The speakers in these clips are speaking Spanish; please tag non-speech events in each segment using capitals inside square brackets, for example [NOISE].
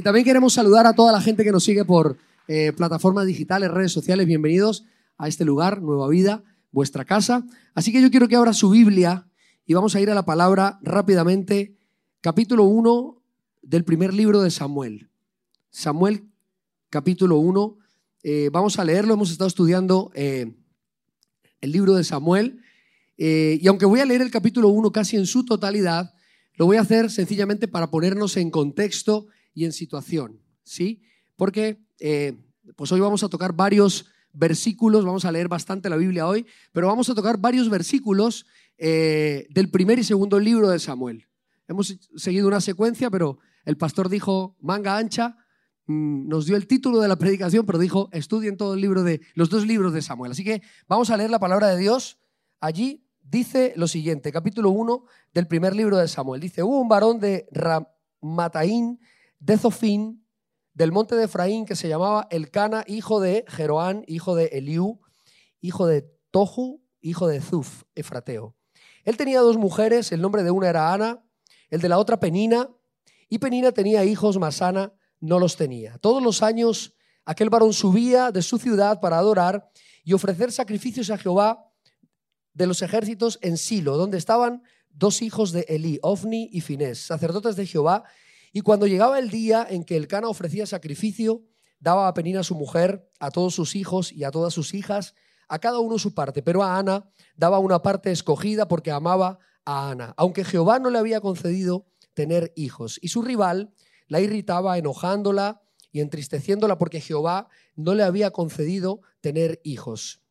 Y también queremos saludar a toda la gente que nos sigue por eh, plataformas digitales, redes sociales. Bienvenidos a este lugar, Nueva Vida, vuestra casa. Así que yo quiero que abra su Biblia y vamos a ir a la palabra rápidamente, capítulo 1 del primer libro de Samuel. Samuel, capítulo 1. Eh, vamos a leerlo, hemos estado estudiando eh, el libro de Samuel. Y aunque voy a leer el capítulo 1 casi en su totalidad, lo voy a hacer sencillamente para ponernos en contexto y en situación, ¿sí? Porque eh, pues hoy vamos a tocar varios versículos, vamos a leer bastante la Biblia hoy, pero vamos a tocar varios versículos eh, del primer y segundo libro de Samuel. Hemos seguido una secuencia, pero el pastor dijo manga ancha, mm, nos dio el título de la predicación, pero dijo estudien todo el libro de los dos libros de Samuel. Así que vamos a leer la palabra de Dios. Allí dice lo siguiente, capítulo 1 del primer libro de Samuel. Dice, hubo un varón de Ramataín de Zofín, del monte de Efraín, que se llamaba Elcana, hijo de Jeroán, hijo de Eliú, hijo de Tohu, hijo de Zuf, Efrateo. Él tenía dos mujeres, el nombre de una era Ana, el de la otra Penina, y Penina tenía hijos, mas Ana no los tenía. Todos los años aquel varón subía de su ciudad para adorar y ofrecer sacrificios a Jehová de los ejércitos en Silo, donde estaban dos hijos de Elí, Ofni y Finés, sacerdotes de Jehová, y cuando llegaba el día en que el Cana ofrecía sacrificio, daba a Penina su mujer, a todos sus hijos y a todas sus hijas, a cada uno su parte, pero a Ana daba una parte escogida porque amaba a Ana, aunque Jehová no le había concedido tener hijos. Y su rival la irritaba enojándola y entristeciéndola porque Jehová no le había concedido tener hijos.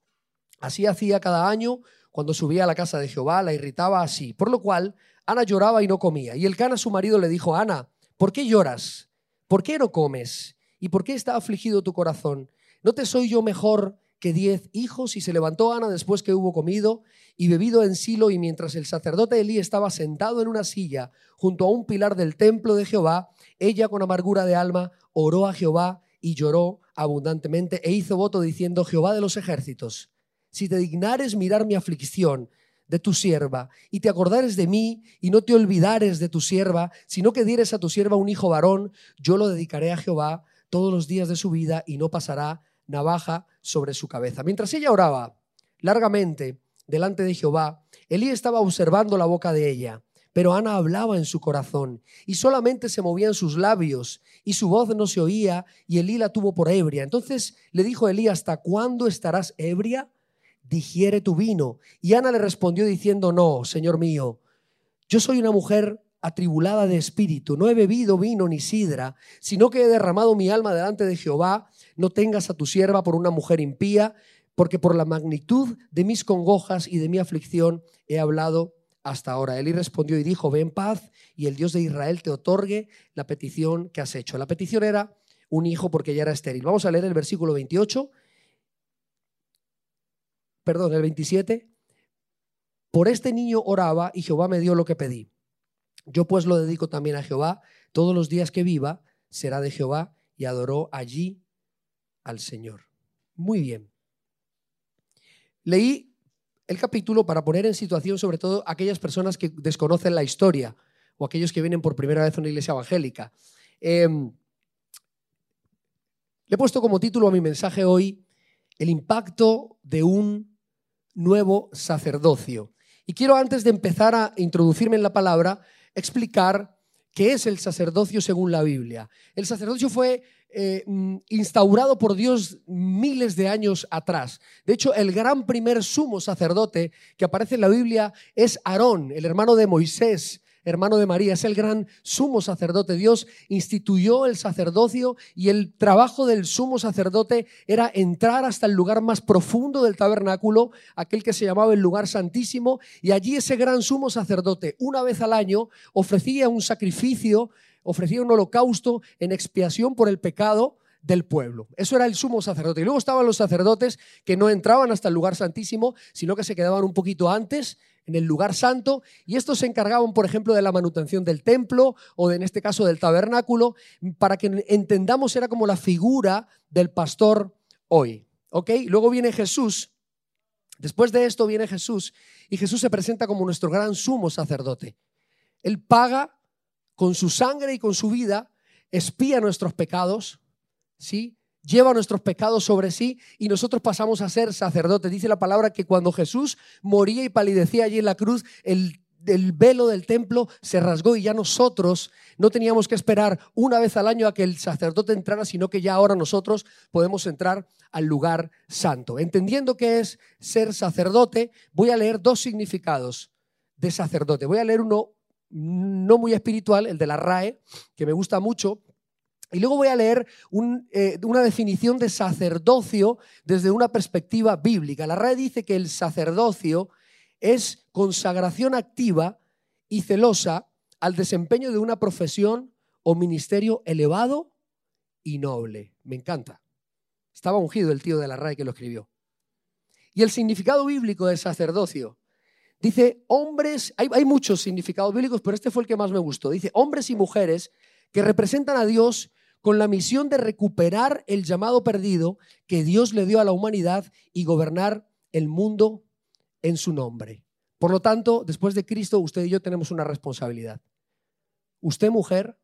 Así hacía cada año cuando subía a la casa de Jehová, la irritaba así, por lo cual Ana lloraba y no comía. Y el Cana, su marido, le dijo, Ana, ¿Por qué lloras? ¿Por qué no comes? ¿Y por qué está afligido tu corazón? ¿No te soy yo mejor que diez hijos? Y se levantó Ana después que hubo comido y bebido en Silo, y mientras el sacerdote Elí estaba sentado en una silla junto a un pilar del templo de Jehová, ella con amargura de alma oró a Jehová y lloró abundantemente e hizo voto diciendo, Jehová de los ejércitos, si te dignares mirar mi aflicción de tu sierva, y te acordares de mí, y no te olvidares de tu sierva, sino que dieres a tu sierva un hijo varón, yo lo dedicaré a Jehová todos los días de su vida, y no pasará navaja sobre su cabeza. Mientras ella oraba largamente delante de Jehová, Elí estaba observando la boca de ella. Pero Ana hablaba en su corazón y solamente se movían sus labios y su voz no se oía y Elí la tuvo por ebria. Entonces le dijo Elí, ¿hasta cuándo estarás ebria? Digiere tu vino. Y Ana le respondió diciendo, no, Señor mío, yo soy una mujer atribulada de espíritu, no he bebido vino ni sidra, sino que he derramado mi alma delante de Jehová, no tengas a tu sierva por una mujer impía, porque por la magnitud de mis congojas y de mi aflicción he hablado hasta ahora. Él respondió y dijo, ven paz y el Dios de Israel te otorgue la petición que has hecho. La petición era un hijo porque ya era estéril. Vamos a leer el versículo 28 perdón, el 27, por este niño oraba y Jehová me dio lo que pedí. Yo pues lo dedico también a Jehová, todos los días que viva será de Jehová y adoró allí al Señor. Muy bien. Leí el capítulo para poner en situación sobre todo aquellas personas que desconocen la historia o aquellos que vienen por primera vez a una iglesia evangélica. Em, le he puesto como título a mi mensaje hoy el impacto de un nuevo sacerdocio. Y quiero antes de empezar a introducirme en la palabra, explicar qué es el sacerdocio según la Biblia. El sacerdocio fue eh, mm, instaurado por Dios miles de años atrás. De hecho, el gran primer sumo sacerdote que aparece en la Biblia es Aarón, el hermano de Moisés, hermano de María, es el gran sumo sacerdote. Dios instituyó el sacerdocio y el trabajo del sumo sacerdote era entrar hasta el lugar más profundo del tabernáculo, aquel que se llamaba el lugar santísimo, y allí ese gran sumo sacerdote, una vez al año, ofrecía un sacrificio, ofrecía un holocausto en expiación por el pecado del pueblo. Eso era el sumo sacerdote. Y luego estaban los sacerdotes que no entraban hasta el lugar santísimo, sino que se quedaban un poquito antes en el lugar santo, y estos se encargaban, por ejemplo, de la manutención del templo o de, en este caso del tabernáculo, para que entendamos era como la figura del pastor hoy. ¿Ok? Luego viene Jesús Después de esto viene Jesús y Jesús se presenta como nuestro gran sumo sacerdote. Él paga con su sangre y con su vida, espía nuestros pecados, ¿sí? Lleva nuestros pecados sobre sí y nosotros pasamos a ser sacerdotes. Dice la palabra que cuando Jesús moría y palidecía allí en la cruz, el el velo del templo se rasgó y ya nosotros no teníamos que esperar una vez al año a que el sacerdote entrara, sino que ya ahora nosotros podemos entrar al lugar santo. Entendiendo qué es ser sacerdote, voy a leer dos significados de sacerdote. Voy a leer uno no muy espiritual, el de la RAE, que me gusta mucho, y luego voy a leer eh, una definición de sacerdocio desde una perspectiva bíblica. La RAE dice que el sacerdocio es consagración activa y celosa al desempeño de una profesión o ministerio elevado y noble. Me encanta. Estaba ungido el tío de la RAE que lo escribió. Y el significado bíblico del sacerdocio. Dice, hombres, hay, hay muchos significados bíblicos, pero este fue el que más me gustó. Dice, hombres y mujeres que representan a Dios con la misión de recuperar el llamado perdido que Dios le dio a la humanidad y gobernar el mundo en su nombre. Por lo tanto, después de Cristo, usted y yo tenemos una responsabilidad. Usted, mujer,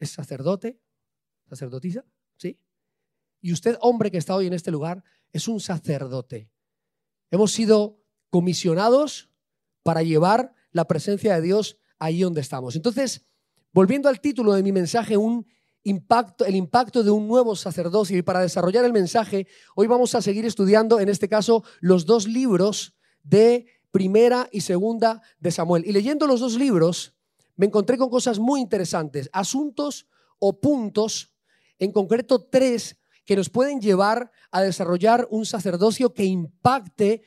es sacerdote, sacerdotisa, ¿sí? Y usted, hombre que está hoy en este lugar, es un sacerdote. Hemos sido comisionados para llevar la presencia de Dios ahí donde estamos. Entonces, volviendo al título de mi mensaje, un impacto, el impacto de un nuevo sacerdocio. Y para desarrollar el mensaje, hoy vamos a seguir estudiando, en este caso, los dos libros de primera y segunda de Samuel. Y leyendo los dos libros, me encontré con cosas muy interesantes, asuntos o puntos, en concreto tres, que nos pueden llevar a desarrollar un sacerdocio que impacte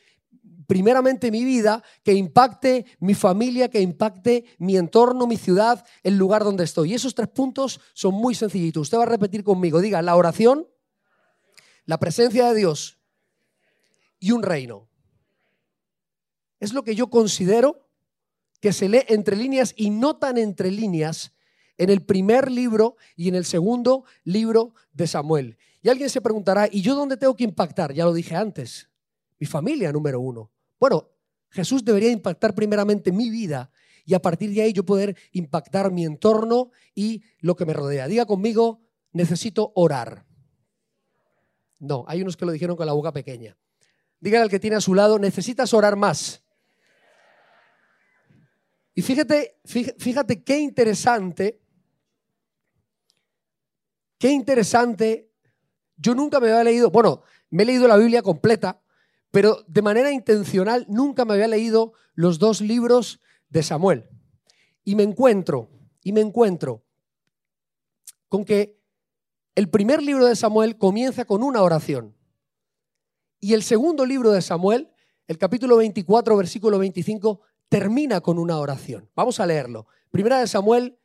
primeramente mi vida, que impacte mi familia, que impacte mi entorno, mi ciudad, el lugar donde estoy. Y esos tres puntos son muy sencillitos. Usted va a repetir conmigo. Diga, la oración, la presencia de Dios y un reino. Es lo que yo considero que se lee entre líneas y no tan entre líneas en el primer libro y en el segundo libro de Samuel. Y alguien se preguntará, ¿y yo dónde tengo que impactar? Ya lo dije antes. Mi familia número uno. Bueno, Jesús debería impactar primeramente mi vida y a partir de ahí yo poder impactar mi entorno y lo que me rodea. Diga conmigo, necesito orar. No, hay unos que lo dijeron con la boca pequeña. Dígale al que tiene a su lado, necesitas orar más. Y fíjate, fíjate qué interesante, qué interesante. Yo nunca me había leído, bueno, me he leído la Biblia completa, pero de manera intencional nunca me había leído los dos libros de Samuel. Y me encuentro, y me encuentro con que el primer libro de Samuel comienza con una oración. Y el segundo libro de Samuel, el capítulo 24, versículo 25, termina con una oración. Vamos a leerlo. Primera de Samuel,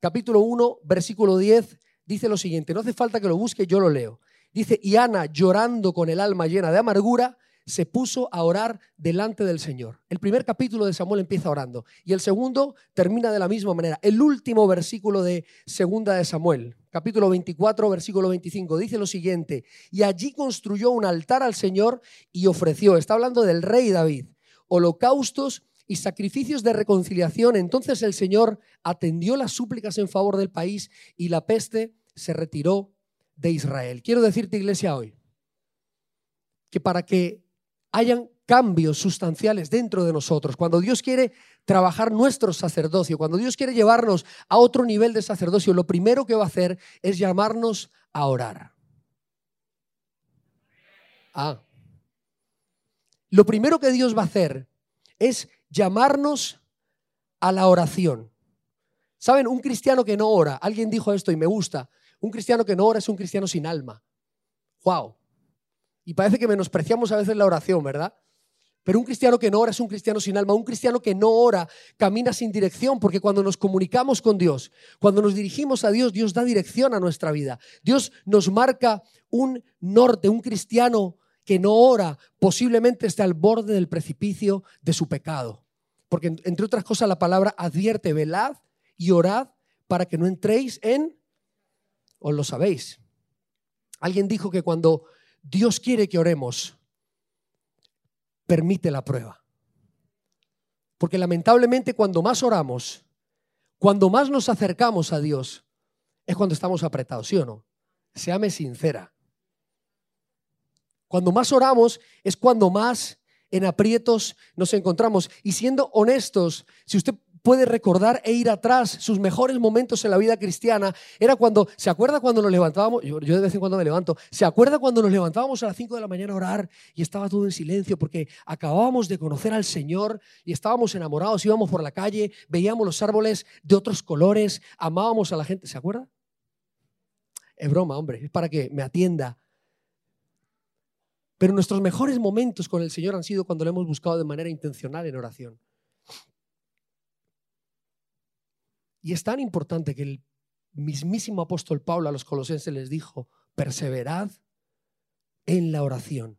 capítulo 1, versículo 10, dice lo siguiente. No hace falta que lo busque, yo lo leo. Dice, y Ana, llorando con el alma llena de amargura, se puso a orar delante del Señor. El primer capítulo de Samuel empieza orando y el segundo termina de la misma manera. El último versículo de segunda de Samuel, capítulo 24, versículo 25, dice lo siguiente, y allí construyó un altar al Señor y ofreció, está hablando del rey David, holocaustos y sacrificios de reconciliación. Entonces el Señor atendió las súplicas en favor del país y la peste se retiró de Israel. Quiero decirte, iglesia, hoy, que para que hayan cambios sustanciales dentro de nosotros, cuando Dios quiere trabajar nuestro sacerdocio, cuando Dios quiere llevarnos a otro nivel de sacerdocio, lo primero que va a hacer es llamarnos a orar. Ah. Lo primero que Dios va a hacer es llamarnos a la oración. ¿Saben? Un cristiano que no ora, alguien dijo esto y me gusta, un cristiano que no ora es un cristiano sin alma. ¡Wow! Y parece que menospreciamos a veces la oración, ¿verdad? Pero un cristiano que no ora es un cristiano sin alma. Un cristiano que no ora camina sin dirección, porque cuando nos comunicamos con Dios, cuando nos dirigimos a Dios, Dios da dirección a nuestra vida. Dios nos marca un norte. Un cristiano que no ora posiblemente esté al borde del precipicio de su pecado. Porque entre otras cosas la palabra advierte, velad y orad para que no entréis en, os lo sabéis. Alguien dijo que cuando Dios quiere que oremos. permite la prueba. Porque lamentablemente cuando más oramos, cuando más nos acercamos a Dios, es cuando estamos apretados, ¿sí o no? Seame sincera. Cuando más oramos es cuando más en aprietos nos encontramos. Y siendo honestos, si usted puede recordar e ir atrás, sus mejores momentos en la vida cristiana, era cuando, ¿se acuerda cuando nos levantábamos? Yo, de vez en cuando me levanto, ¿se acuerda cuando nos levantábamos a las 5 de la mañana a orar y estaba todo en silencio porque acabábamos de conocer al Señor y estábamos enamorados, íbamos por la calle, veíamos los árboles de otros colores, amábamos a la gente, ¿se acuerda? Es broma, hombre, es para que me atienda. Pero nuestros mejores momentos con el Señor han sido cuando lo hemos buscado de manera intencional en oración. Y es tan importante que el mismísimo apóstol Pablo a los colosenses les dijo, perseverad en la oración.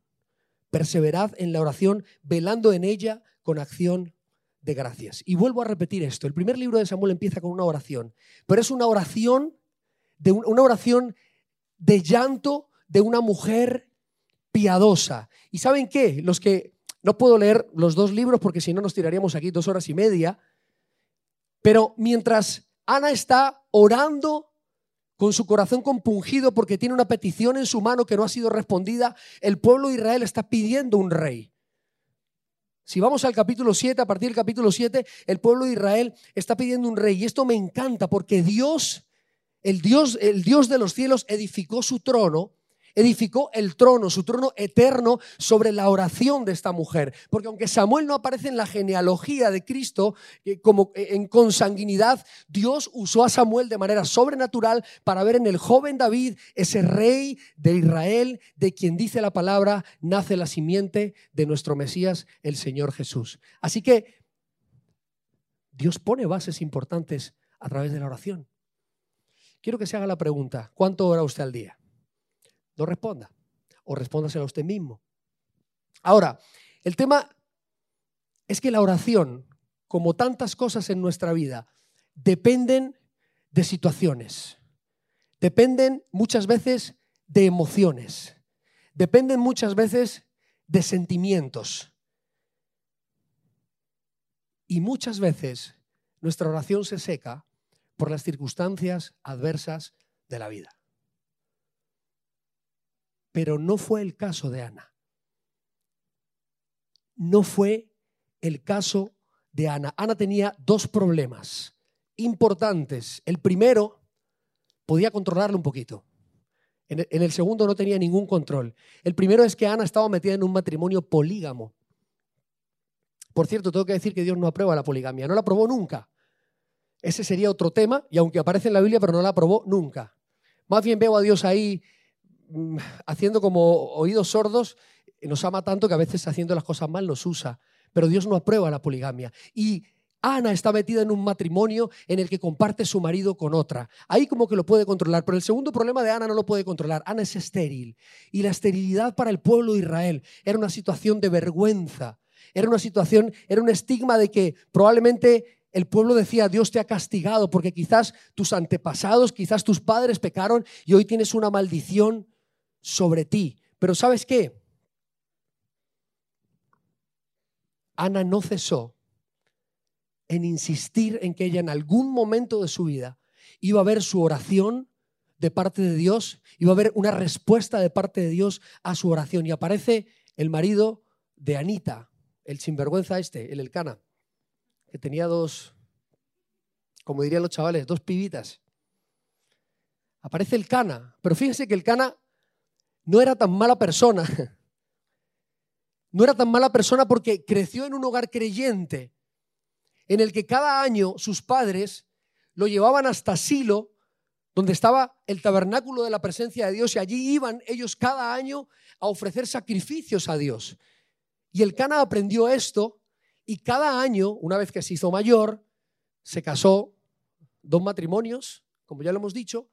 Perseverad en la oración, velando en ella con acción de gracias. Y vuelvo a repetir esto. El primer libro de Samuel empieza con una oración, pero es una oración de una oración de llanto de una mujer piadosa. ¿Y saben qué? Los que no puedo leer los dos libros porque si no nos tiraríamos aquí dos horas y media, pero mientras Ana está orando con su corazón compungido porque tiene una petición en su mano que no ha sido respondida, el pueblo de Israel está pidiendo un rey. Si vamos al capítulo 7, a partir del capítulo 7, el pueblo de Israel está pidiendo un rey. Y esto me encanta porque Dios, el Dios, el Dios de los cielos, edificó su trono edificó el trono, su trono eterno, sobre la oración de esta mujer. Porque aunque Samuel no aparece en la genealogía de Cristo eh, como eh, en consanguinidad, Dios usó a Samuel de manera sobrenatural para ver en el joven David ese rey de Israel, de quien dice la palabra, nace la simiente de nuestro Mesías, el Señor Jesús. Así que Dios pone bases importantes a través de la oración. Quiero que se haga la pregunta, ¿cuánto ora usted al día? No responda. O respóndaselo a usted mismo. Ahora, el tema es que la oración, como tantas cosas en nuestra vida, dependen de situaciones. Dependen muchas veces de emociones. Dependen muchas veces de sentimientos. Y muchas veces nuestra oración se seca por las circunstancias adversas de la vida. Pero no fue el caso de Ana. No fue el caso de Ana. Ana tenía dos problemas importantes. El primero, podía controlarlo un poquito. En el, segundo no tenía ningún control. El primero es que Ana estaba metida en un matrimonio polígamo. Por cierto, tengo que decir que Dios no aprueba la poligamia. No la aprobó nunca. Ese sería otro tema, y aunque aparece en la Biblia, pero no la aprobó nunca. Más bien veo a Dios ahí haciendo como oídos sordos, nos ama tanto que a veces haciendo las cosas mal nos usa. Pero Dios no aprueba la poligamia. Y Ana está metida en un matrimonio en el que comparte su marido con otra. Ahí como que lo puede controlar, pero el segundo problema de Ana no lo puede controlar. Ana es estéril. Y la esterilidad para el pueblo de Israel era una situación de vergüenza. Era una situación, era un estigma de que probablemente el pueblo decía, Dios te ha castigado porque quizás tus antepasados, quizás tus padres pecaron y hoy tienes una maldición sobre ti. Pero ¿sabes qué? Ana no cesó en insistir en que ella en algún momento de su vida iba a ver su oración de parte de Dios, iba a haber una respuesta de parte de Dios a su oración. Y aparece el marido de Anita, el sinvergüenza este, el Elcana, que tenía dos, como dirían los chavales, dos pibitas. Aparece el Cana, pero fíjense que el Cana no era tan mala persona. [LAUGHS] No era tan mala persona porque creció en un hogar creyente en el que cada año sus padres lo llevaban hasta Silo, donde estaba el tabernáculo de la presencia de Dios, y allí iban ellos cada año a ofrecer sacrificios a Dios. Y el Cana aprendió esto, y cada año, una vez que se hizo mayor, se casó, dos matrimonios, como ya lo hemos dicho,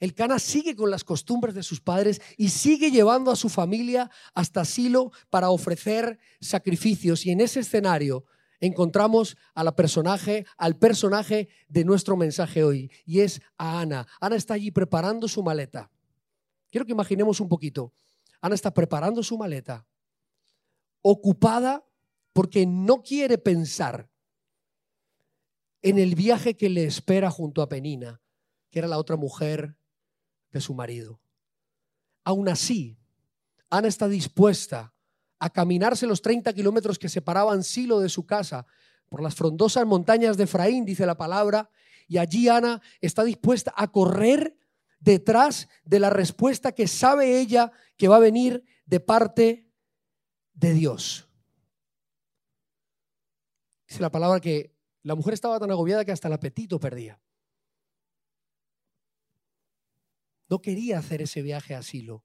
el Cana sigue con las costumbres de sus padres y sigue llevando a su familia hasta Silo para ofrecer sacrificios. Y en ese escenario encontramos a personaje, al personaje de nuestro mensaje hoy, y es a Ana. Ana está allí preparando su maleta. Quiero que imaginemos un poquito. Ana está preparando su maleta, ocupada porque no quiere pensar en el viaje que le espera junto a Penina, que era la otra mujer de su marido. Aún así, Ana está dispuesta a caminarse los 30 kilómetros que separaban Silo de su casa por las frondosas montañas de Efraín, dice la palabra, y allí Ana está dispuesta a correr detrás de la respuesta que sabe ella que va a venir de parte de Dios. Dice la palabra que la mujer estaba tan agobiada que hasta el apetito perdía. No quería hacer ese viaje a Silo.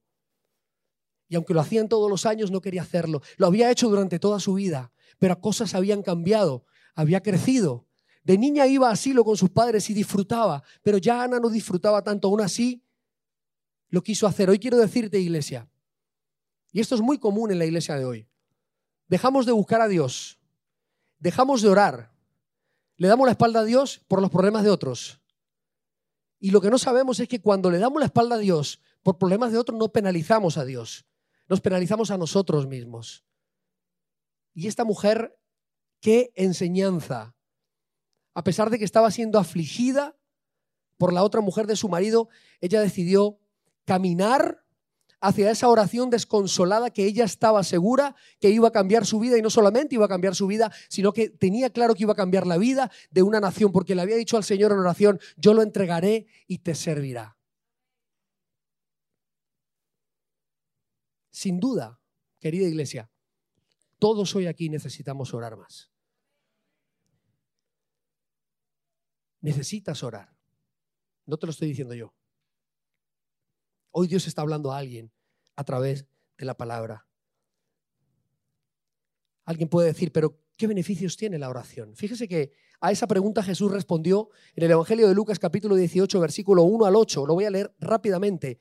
Y aunque lo hacían todos los años, no quería hacerlo. Lo había hecho durante toda su vida, pero cosas habían cambiado, había crecido. De niña iba a Silo con sus padres y disfrutaba, pero ya Ana no disfrutaba tanto. Aún así, lo quiso hacer. Hoy quiero decirte, iglesia, y esto es muy común en la iglesia de hoy, dejamos de buscar a Dios, dejamos de orar, le damos la espalda a Dios por los problemas de otros. Y lo que no sabemos es que cuando le damos la espalda a Dios por problemas de otros, no penalizamos a Dios, nos penalizamos a nosotros mismos. Y esta mujer, qué enseñanza. A pesar de que estaba siendo afligida por la otra mujer de su marido, ella decidió caminar hacia esa oración desconsolada que ella estaba segura que iba a cambiar su vida y no solamente iba a cambiar su vida, sino que tenía claro que iba a cambiar la vida de una nación, porque le había dicho al Señor en oración, yo lo entregaré y te servirá. Sin duda, querida iglesia, todos hoy aquí necesitamos orar más. Necesitas orar. No te lo estoy diciendo yo. Hoy Dios está hablando a alguien a través de la palabra. Alguien puede decir, pero ¿qué beneficios tiene la oración? Fíjese que a esa pregunta Jesús respondió en el Evangelio de Lucas capítulo 18, versículo 1 al 8. Lo voy a leer rápidamente.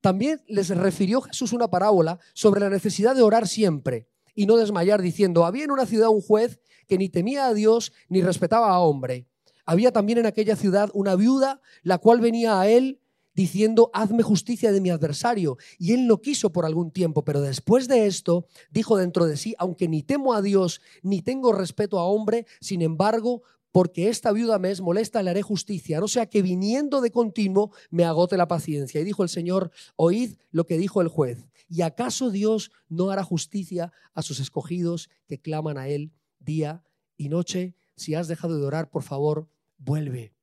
También les refirió Jesús una parábola sobre la necesidad de orar siempre y no desmayar, diciendo, había en una ciudad un juez que ni temía a Dios ni respetaba a hombre. Había también en aquella ciudad una viuda, la cual venía a él diciendo, hazme justicia de mi adversario. Y él no quiso por algún tiempo, pero después de esto dijo dentro de sí, aunque ni temo a Dios, ni tengo respeto a hombre, sin embargo, porque esta viuda me es molesta, le haré justicia, no sea que viniendo de continuo me agote la paciencia. Y dijo el Señor, oíd lo que dijo el juez. ¿Y acaso Dios no hará justicia a sus escogidos que claman a Él día y noche? Si has dejado de orar, por favor, vuelve.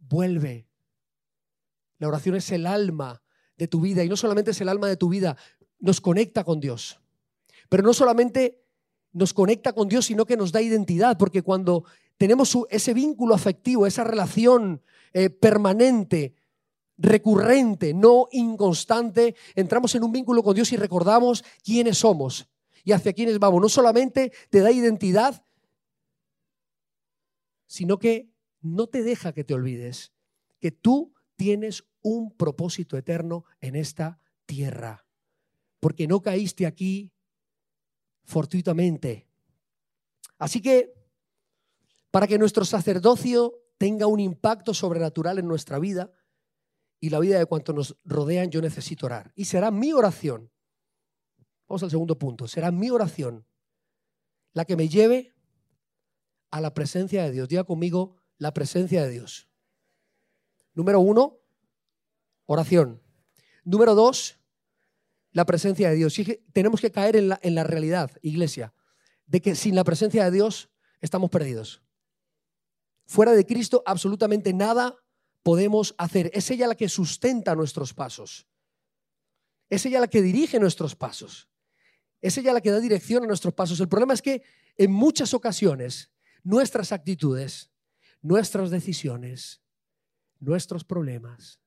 Vuelve. La oración es el alma de tu vida y no solamente es el alma de tu vida, nos conecta con Dios. Pero no solamente nos conecta con Dios, sino que nos da identidad, porque cuando tenemos ese vínculo afectivo, esa relación eh, permanente, recurrente, no inconstante, entramos en un vínculo con Dios y recordamos quiénes somos y hacia quiénes vamos. No solamente te da identidad, sino que no te deja que te olvides que tú tienes un propósito eterno en esta tierra, porque no caíste aquí fortuitamente. Así que, para que nuestro sacerdocio tenga un impacto sobrenatural en nuestra vida y la vida de cuantos nos rodean, yo necesito orar. Y será mi oración, vamos al segundo punto, será mi oración la que me lleve a la presencia de Dios. Diga conmigo, la presencia de Dios. Número uno, oración. Número dos, la presencia de Dios. tenemos que caer en la, realidad, iglesia, de que sin la presencia de Dios estamos perdidos. Fuera de Cristo absolutamente nada podemos hacer. Es ella la que sustenta nuestros pasos. Es ella la que dirige nuestros pasos. Es ella la que da dirección a nuestros pasos. El problema es que en muchas ocasiones nuestras actitudes, nuestras decisiones, nuestros problemas,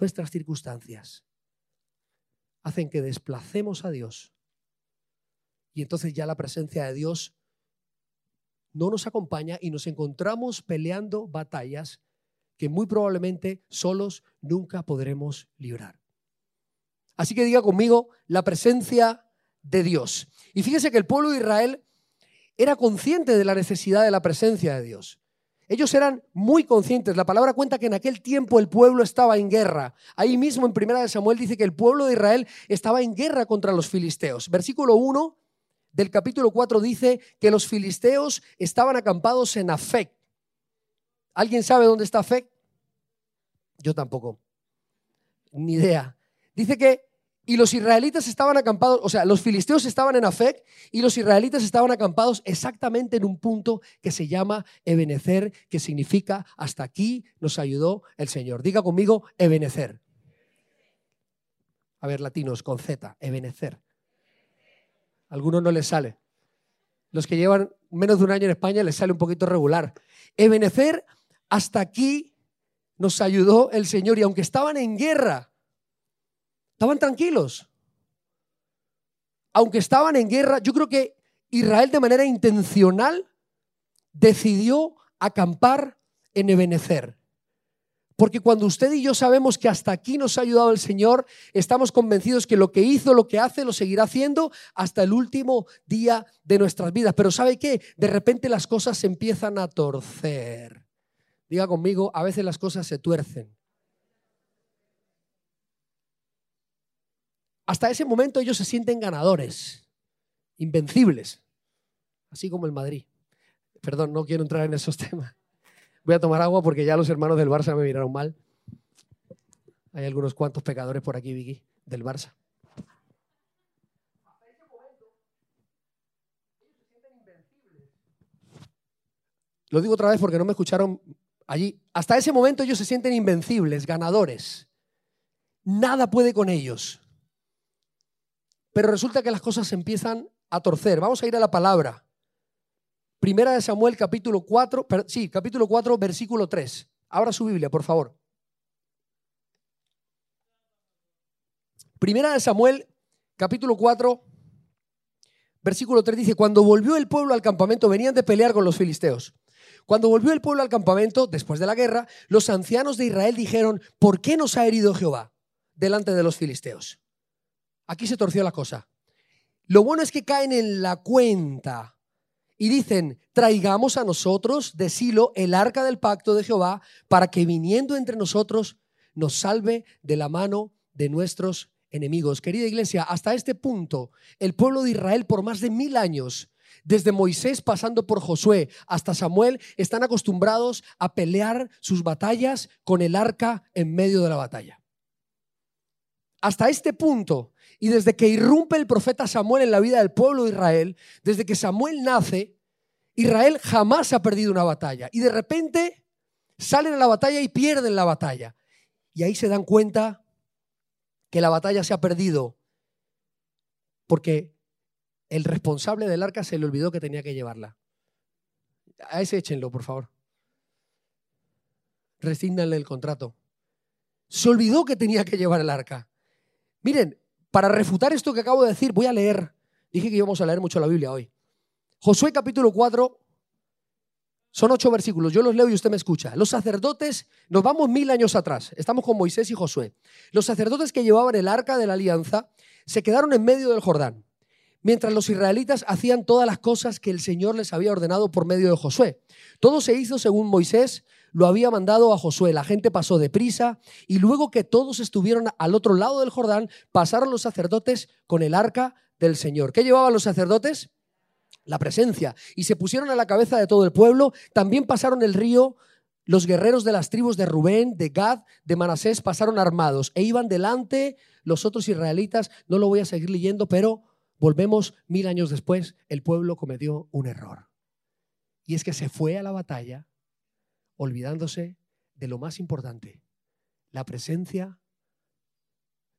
nuestras circunstancias hacen que desplacemos a Dios. Y entonces ya la presencia de Dios no nos acompaña y nos encontramos peleando batallas que muy probablemente solos nunca podremos librar. Así que diga conmigo la presencia de Dios. Y fíjese que el pueblo de Israel era consciente de la necesidad de la presencia de Dios. Ellos eran muy conscientes. La palabra cuenta que en aquel tiempo el pueblo estaba en guerra. Ahí mismo en Primera de Samuel dice que el pueblo de Israel estaba en guerra contra los filisteos. Versículo 1 del capítulo 4 dice que los filisteos estaban acampados en Afec. ¿Alguien sabe dónde está Afec? Yo tampoco. Ni idea. Dice que y los israelitas estaban acampados, o sea, los filisteos estaban en Afec y los israelitas estaban acampados exactamente en un punto que se llama Ebenecer, que significa hasta aquí nos ayudó el Señor. Diga conmigo, Ebenecer. A ver, latinos, con Z, Ebenecer. algunos no les sale. Los que llevan menos de un año en España les sale un poquito regular. Ebenecer, hasta aquí nos ayudó el Señor y aunque estaban en guerra, Estaban tranquilos. Aunque estaban en guerra, yo creo que Israel de manera intencional decidió acampar en Ebenezer. Porque cuando usted y yo sabemos que hasta aquí nos ha ayudado el Señor, estamos convencidos que lo que hizo, lo que hace, lo seguirá haciendo hasta el último día de nuestras vidas. Pero ¿sabe qué? De repente las cosas se empiezan a torcer. Diga conmigo, a veces las cosas se tuercen. Hasta ese momento ellos se sienten ganadores, invencibles, así como el Madrid. Perdón, no quiero entrar en esos [LAUGHS] temas. Voy a tomar agua porque ya los hermanos del Barça me miraron mal. Hay algunos cuantos pecadores por aquí, Vicky, del Barça. Lo digo otra vez porque no me escucharon allí. Hasta ese momento ellos se sienten invencibles, ganadores. Nada puede con ellos. Pero resulta que las cosas se empiezan a torcer. Vamos a ir a la palabra. Primera de Samuel, capítulo 4, sí, capítulo 4, versículo 3. Abra su Biblia, por favor. Primera de Samuel, capítulo 4, versículo 3 dice, cuando volvió el pueblo al campamento, venían de pelear con los filisteos. Cuando volvió el pueblo al campamento, después de la guerra, los ancianos de Israel dijeron, ¿por qué nos ha herido Jehová delante de los filisteos? Aquí se torció la cosa. Lo bueno es que caen en la cuenta y dicen, traigamos a nosotros de Silo el arca del pacto de Jehová para que viniendo entre nosotros nos salve de la mano de nuestros enemigos. Querida iglesia, hasta este punto el pueblo de Israel por más de mil años, desde Moisés pasando por Josué hasta Samuel, están acostumbrados a pelear sus batallas con el arca en medio de la batalla. Hasta este punto y desde que irrumpe el profeta Samuel en la vida del pueblo de Israel, desde que Samuel nace, Israel jamás ha perdido una batalla. Y de repente salen a la batalla y pierden la batalla. Y ahí se dan cuenta que la batalla se ha perdido porque el responsable del arca se le olvidó que tenía que llevarla. A ese échenlo, por favor. Resígnanle el contrato. Se olvidó que tenía que llevar el arca. Miren, para refutar esto que acabo de decir, voy a leer. Dije que íbamos a leer mucho la Biblia hoy. Josué capítulo 4, son ocho versículos, yo los leo y usted me escucha. Los sacerdotes, nos vamos mil años atrás, estamos con Moisés y Josué. Los sacerdotes que llevaban el arca de la alianza se quedaron en medio del Jordán, mientras los israelitas hacían todas las cosas que el Señor les había ordenado por medio de Josué. Todo se hizo según Moisés lo había mandado a Josué. La gente pasó deprisa y luego que todos estuvieron al otro lado del Jordán, pasaron los sacerdotes con el arca del Señor. ¿Qué llevaban los sacerdotes? La presencia. Y se pusieron a la cabeza de todo el pueblo. También pasaron el río. Los guerreros de las tribus de Rubén, de Gad, de Manasés pasaron armados e iban delante los otros israelitas. No lo voy a seguir leyendo, pero volvemos mil años después. El pueblo cometió un error. Y es que se fue a la batalla olvidándose de lo más importante, la presencia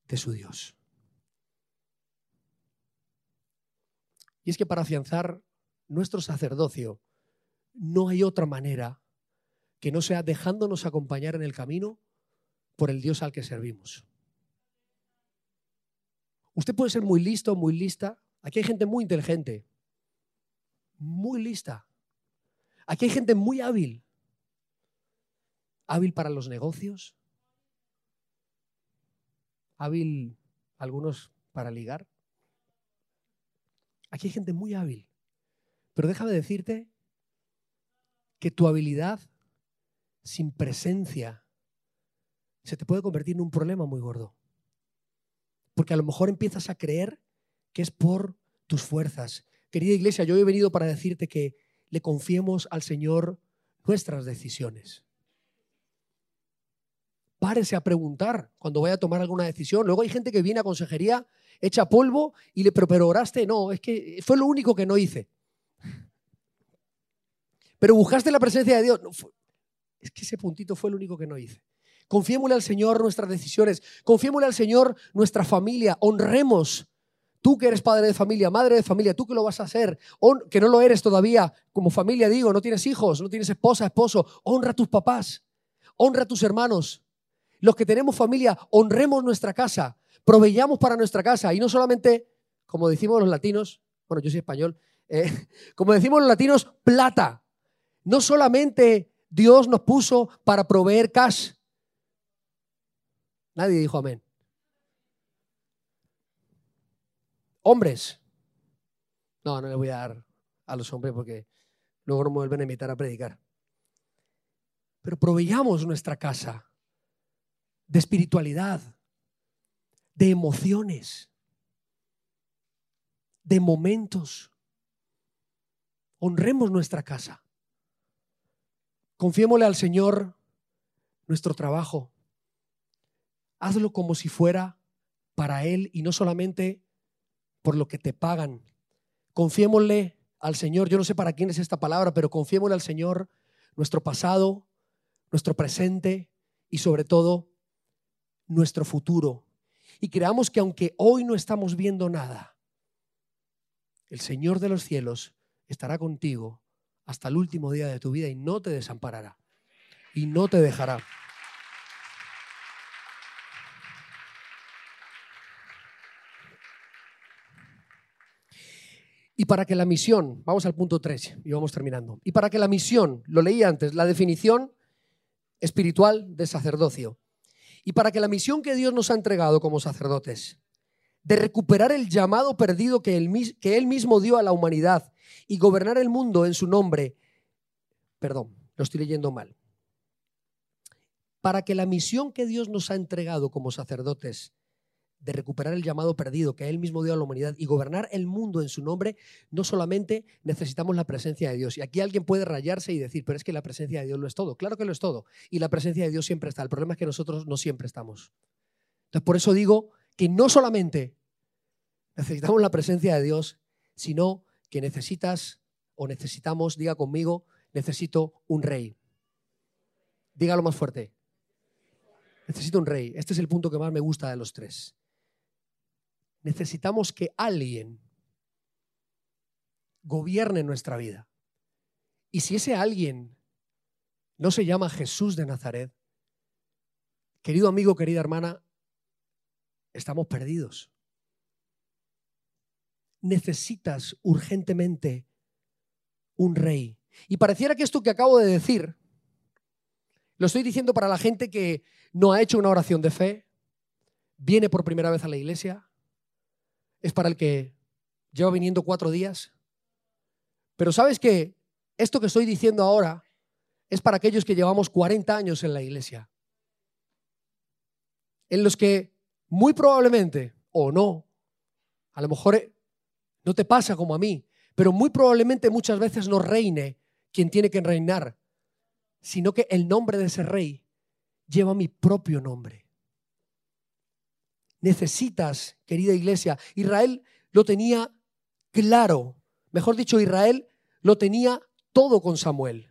de su Dios. Y es que para afianzar nuestro sacerdocio no hay otra manera que no sea dejándonos acompañar en el camino por el Dios al que servimos. Usted puede ser muy listo, muy lista. Aquí hay gente muy inteligente, muy lista. Aquí hay gente muy hábil hábil para los negocios, hábil algunos para ligar. Aquí hay gente muy hábil, pero déjame decirte que tu habilidad sin presencia se te puede convertir en un problema muy gordo. Porque a lo mejor empiezas a creer que es por tus fuerzas. Querida iglesia, yo he venido para decirte que le confiemos al Señor nuestras decisiones. Párese a preguntar cuando vaya a tomar alguna decisión. Luego hay gente que viene a consejería, echa polvo y le, pero. No, es que fue lo único que no hice. Pero buscaste la presencia de Dios. es que ese puntito fue lo único que no hice. Confiémosle al Señor nuestras decisiones. Confiémosle al Señor nuestra familia. Honremos. Tú que eres padre de familia, madre de familia, tú que lo vas a hacer, que no lo eres todavía, como familia digo, no tienes hijos, no tienes esposa, esposo, honra a tus papás, honra a tus hermanos. Los que tenemos familia, honremos nuestra casa, proveyamos para nuestra casa y no solamente, como decimos los latinos, bueno, yo soy español, eh, [LAUGHS] como decimos los latinos, plata. No solamente Dios nos puso para proveer cash, Nadie dijo amén. Hombres. No, no le voy a dar a los hombres porque luego no me vuelven a invitar a predicar. Pero proveyamos nuestra casa de espiritualidad, de emociones, de momentos. Honremos nuestra casa. Confiémosle al Señor nuestro trabajo, hazlo como si fuera para Él y no solamente por lo que te pagan. Confiémosle al Señor, yo no sé para quién es esta palabra, pero confiémosle al Señor nuestro pasado, nuestro presente y sobre todo nuestro futuro. Y creamos que aunque hoy no estamos viendo nada, el Señor de los cielos estará contigo hasta el último día de tu vida y no te desamparará y no te dejará. Y para que la misión, vamos al punto 3 y vamos terminando. Y para que la misión, lo leí antes, la definición espiritual de sacerdocio. Y para que la misión que Dios nos ha entregado como sacerdotes, de recuperar el llamado perdido que él, mismo dio a la humanidad y gobernar el mundo en su nombre, perdón, lo estoy leyendo mal. Para que la misión que Dios nos ha entregado como sacerdotes de recuperar el llamado perdido que Él mismo dio a la humanidad y gobernar el mundo en su nombre, no solamente necesitamos la presencia de Dios. Y aquí alguien puede rayarse y decir, pero es que la presencia de Dios lo es todo. Claro que lo es todo. Y la presencia de Dios siempre está. El problema es que nosotros no siempre estamos. Entonces, por eso digo que no solamente necesitamos la presencia de Dios, sino que necesitas o necesitamos, diga conmigo, necesito un rey. Dígalo más fuerte. Necesito un rey. Este es el punto que más me gusta de los tres necesitamos que alguien gobierne nuestra vida. Y si ese alguien no se llama Jesús de Nazaret, querido amigo, querida hermana, estamos perdidos. Necesitas urgentemente un rey. Y pareciera que esto que acabo de decir, lo estoy diciendo para la gente que no ha hecho una oración de fe, viene por primera vez a la iglesia, es para el que lleva viniendo cuatro días. Pero sabes que esto que estoy diciendo ahora es para aquellos que llevamos 40 años en la iglesia, en los que muy probablemente, o no, a lo mejor eh, no te pasa como a mí, pero muy probablemente muchas veces no reine quien tiene que reinar, sino que el nombre de ese rey lleva mi propio nombre necesitas, querida iglesia. Israel lo tenía claro. Mejor dicho, Israel lo tenía todo con Samuel.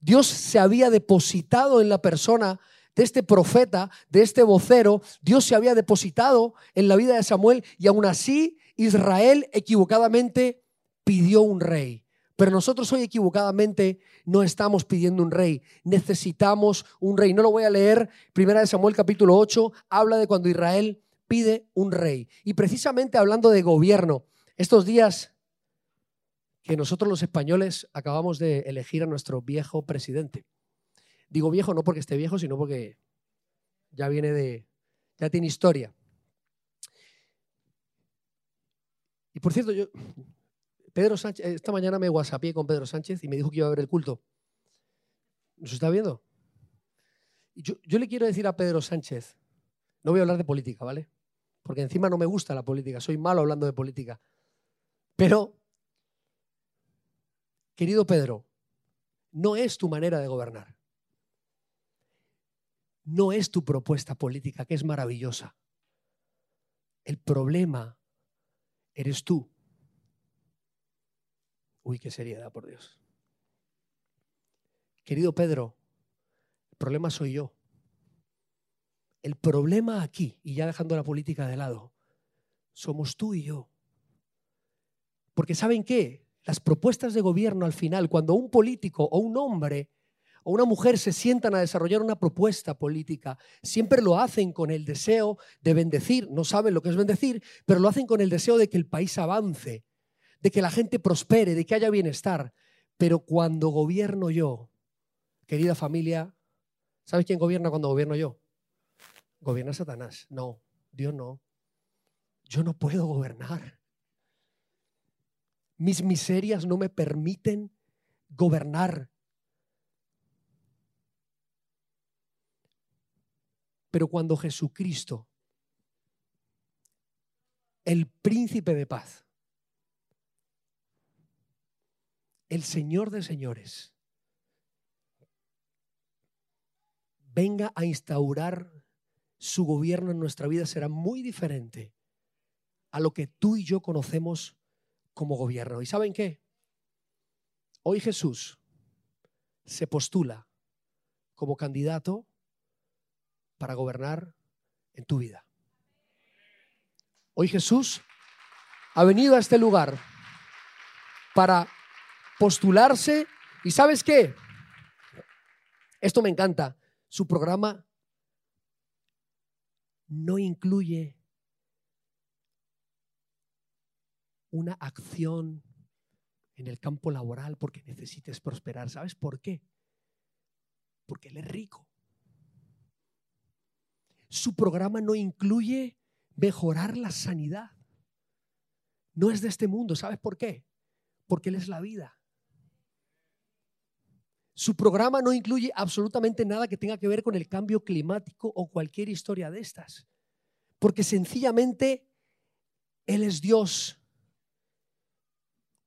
Dios se había depositado en la persona de este profeta, de este vocero, Dios se había depositado en la vida de Samuel y aún así Israel equivocadamente pidió un rey. Pero nosotros hoy equivocadamente no estamos pidiendo un rey, necesitamos un rey. No lo voy a leer, primera de Samuel capítulo 8 habla de cuando Israel pide un rey. Y precisamente hablando de gobierno, estos días que nosotros los españoles acabamos de elegir a nuestro viejo presidente. Digo viejo no porque esté viejo, sino porque ya viene de, ya tiene historia. Y por cierto, yo, Pedro Sánchez, esta mañana me whatsappié con Pedro Sánchez y me dijo que iba a ver el culto. ¿Nos está viendo? Yo le quiero decir a Pedro Sánchez, no voy a hablar de política, ¿vale? Porque encima no me gusta la política, soy malo hablando de política. Pero, querido Pedro, no es tu manera de gobernar. No es tu propuesta política, que es maravillosa. El problema eres tú. Uy, qué seriedad, por Dios. Querido Pedro, el problema soy yo. El problema aquí, y ya dejando la política de lado, somos tú y yo. Porque ¿saben qué? Las propuestas de gobierno al final, cuando un político o un hombre o una mujer se sientan a desarrollar una propuesta política, siempre lo hacen con el deseo de bendecir, no saben lo que es bendecir, pero lo hacen con el deseo de que el país avance, de que la gente prospere, de que haya bienestar. Pero cuando gobierno yo, querida familia, ¿sabes quién gobierna cuando gobierno yo? Gobierna Satanás. No, Dios no. Yo no puedo gobernar. Mis miserias no me permiten gobernar. Pero cuando Jesucristo, el príncipe de paz, el Señor de señores, venga a instaurar su gobierno en nuestra vida, será muy diferente a lo que tú y yo conocemos como gobierno. ¿Y saben qué? Hoy Jesús se postula como candidato para gobernar en tu vida. Hoy Jesús ha venido a este lugar para postularse y sabes qué? Esto me encanta. Su programa no incluye una acción en el campo laboral porque necesites prosperar. ¿Sabes por qué? Porque Él es rico. Su programa no incluye mejorar la sanidad. No es de este mundo. ¿Sabes por qué? Porque Él es la vida. Su programa no incluye absolutamente nada que tenga que ver con el cambio climático o cualquier historia de estas. Porque sencillamente Él es Dios.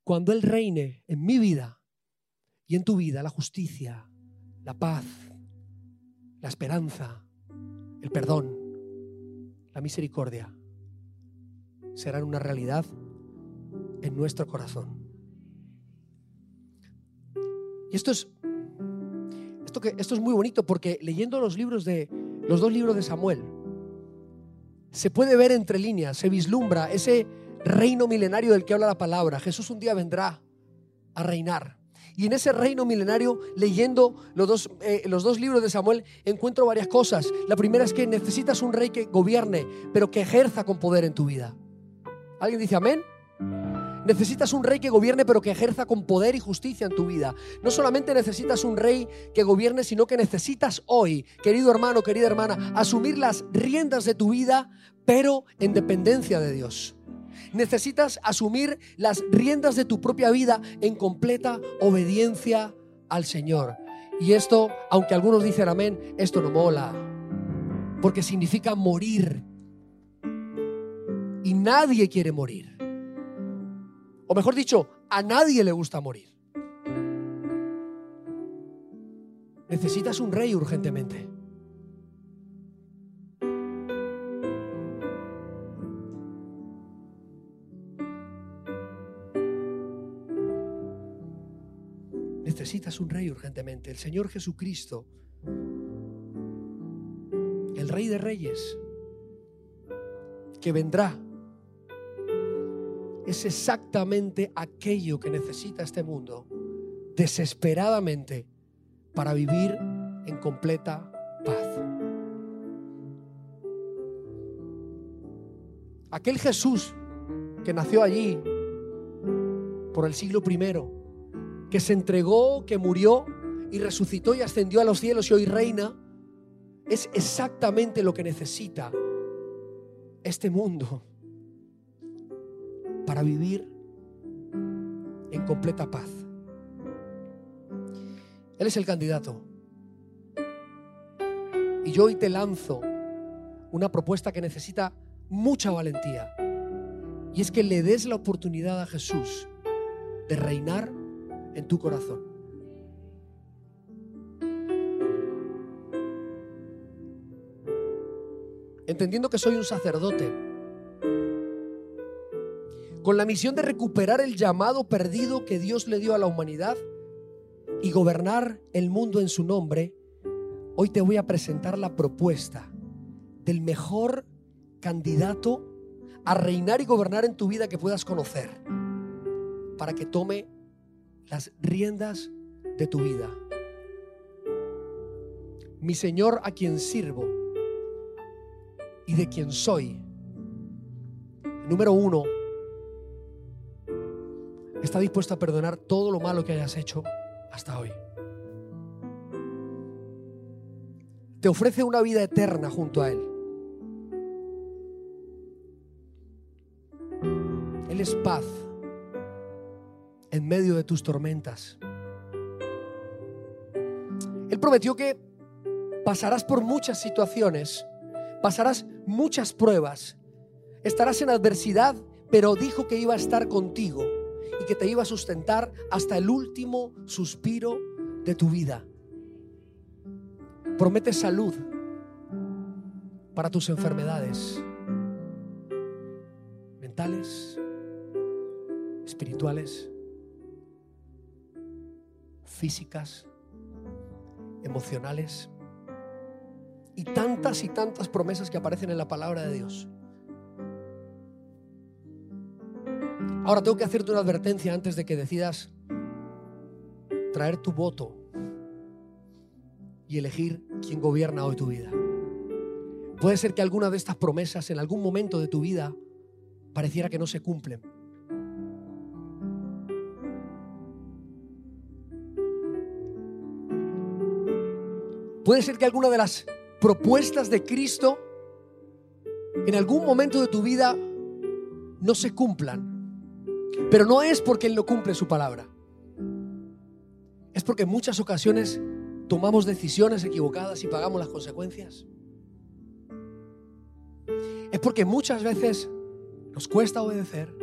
Cuando Él reine en mi vida y en tu vida, la justicia, la paz, la esperanza, el perdón, la misericordia serán una realidad en nuestro corazón. Y esto es, esto, que, esto es muy bonito porque leyendo los libros de los dos libros de Samuel, se puede ver entre líneas, se vislumbra ese reino milenario del que habla la palabra. Jesús un día vendrá a reinar. Y en ese reino milenario, leyendo los dos, eh, los dos libros de Samuel, encuentro varias cosas. La primera es que necesitas un rey que gobierne, pero que ejerza con poder en tu vida. ¿Alguien dice amén? Necesitas un rey que gobierne, pero que ejerza con poder y justicia en tu vida. No solamente necesitas un rey que gobierne, sino que necesitas hoy, querido hermano, querida hermana, asumir las riendas de tu vida, pero en dependencia de Dios necesitas asumir las riendas de tu propia vida en completa obediencia al Señor. Y esto, aunque algunos dicen amén, esto no mola, porque significa morir. Y nadie quiere morir. O mejor dicho, a nadie le gusta morir. Necesitas un rey urgentemente. necesitas un rey urgentemente. El Señor Jesucristo, el Rey de Reyes, que vendrá, es exactamente aquello que necesita este mundo desesperadamente para vivir en completa paz. Aquel Jesús que nació allí por el siglo primero, que se entregó, que murió y resucitó y ascendió a los cielos y hoy reina, es exactamente lo que necesita este mundo para vivir en completa paz. Él es el candidato. Y yo hoy te lanzo una propuesta que necesita mucha valentía. Y es que le des la oportunidad a Jesús de reinar en tu corazón. Entendiendo que soy un sacerdote, con la misión de recuperar el llamado perdido que Dios le dio a la humanidad y gobernar el mundo en su nombre, hoy te voy a presentar la propuesta del mejor candidato a reinar y gobernar en tu vida que puedas conocer, para que tome las riendas de tu vida. Mi Señor a quien sirvo y de quien soy. Número uno, está dispuesto a perdonar todo lo malo que hayas hecho hasta hoy. Te ofrece una vida eterna junto a Él. Él es paz en medio de tus tormentas. Él prometió que pasarás por muchas situaciones, pasarás muchas pruebas, estarás en adversidad, pero dijo que iba a estar contigo y que te iba a sustentar hasta el último suspiro de tu vida. Promete salud para tus enfermedades mentales, espirituales, físicas, emocionales y tantas y tantas promesas que aparecen en la palabra de Dios. Ahora tengo que hacerte una advertencia antes de que decidas traer tu voto y elegir quién gobierna hoy tu vida. Puede ser que alguna de estas promesas en algún momento de tu vida pareciera que no se cumplen. Puede ser que alguna de las propuestas de Cristo en algún momento de tu vida no se cumplan. Pero no es porque Él no cumple su palabra. Es porque en muchas ocasiones tomamos decisiones equivocadas y pagamos las consecuencias. Es porque muchas veces nos cuesta obedecer.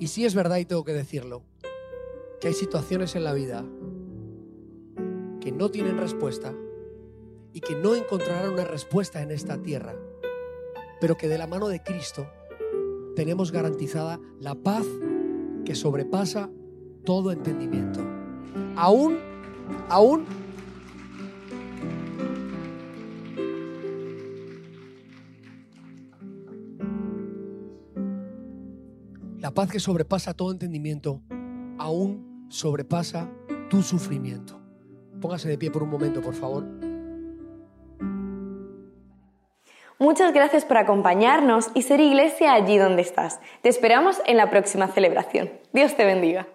Y sí es verdad y tengo que decirlo, que hay situaciones en la vida que no tienen respuesta y que no encontrarán una respuesta en esta tierra, pero que de la mano de Cristo tenemos garantizada la paz que sobrepasa todo entendimiento. Aún, aún la paz que sobrepasa todo entendimiento, aún sobrepasa tu sufrimiento. Póngase de pie por un momento, por favor. Muchas gracias por acompañarnos y ser iglesia allí donde estás. Te esperamos en la próxima celebración. Dios te bendiga.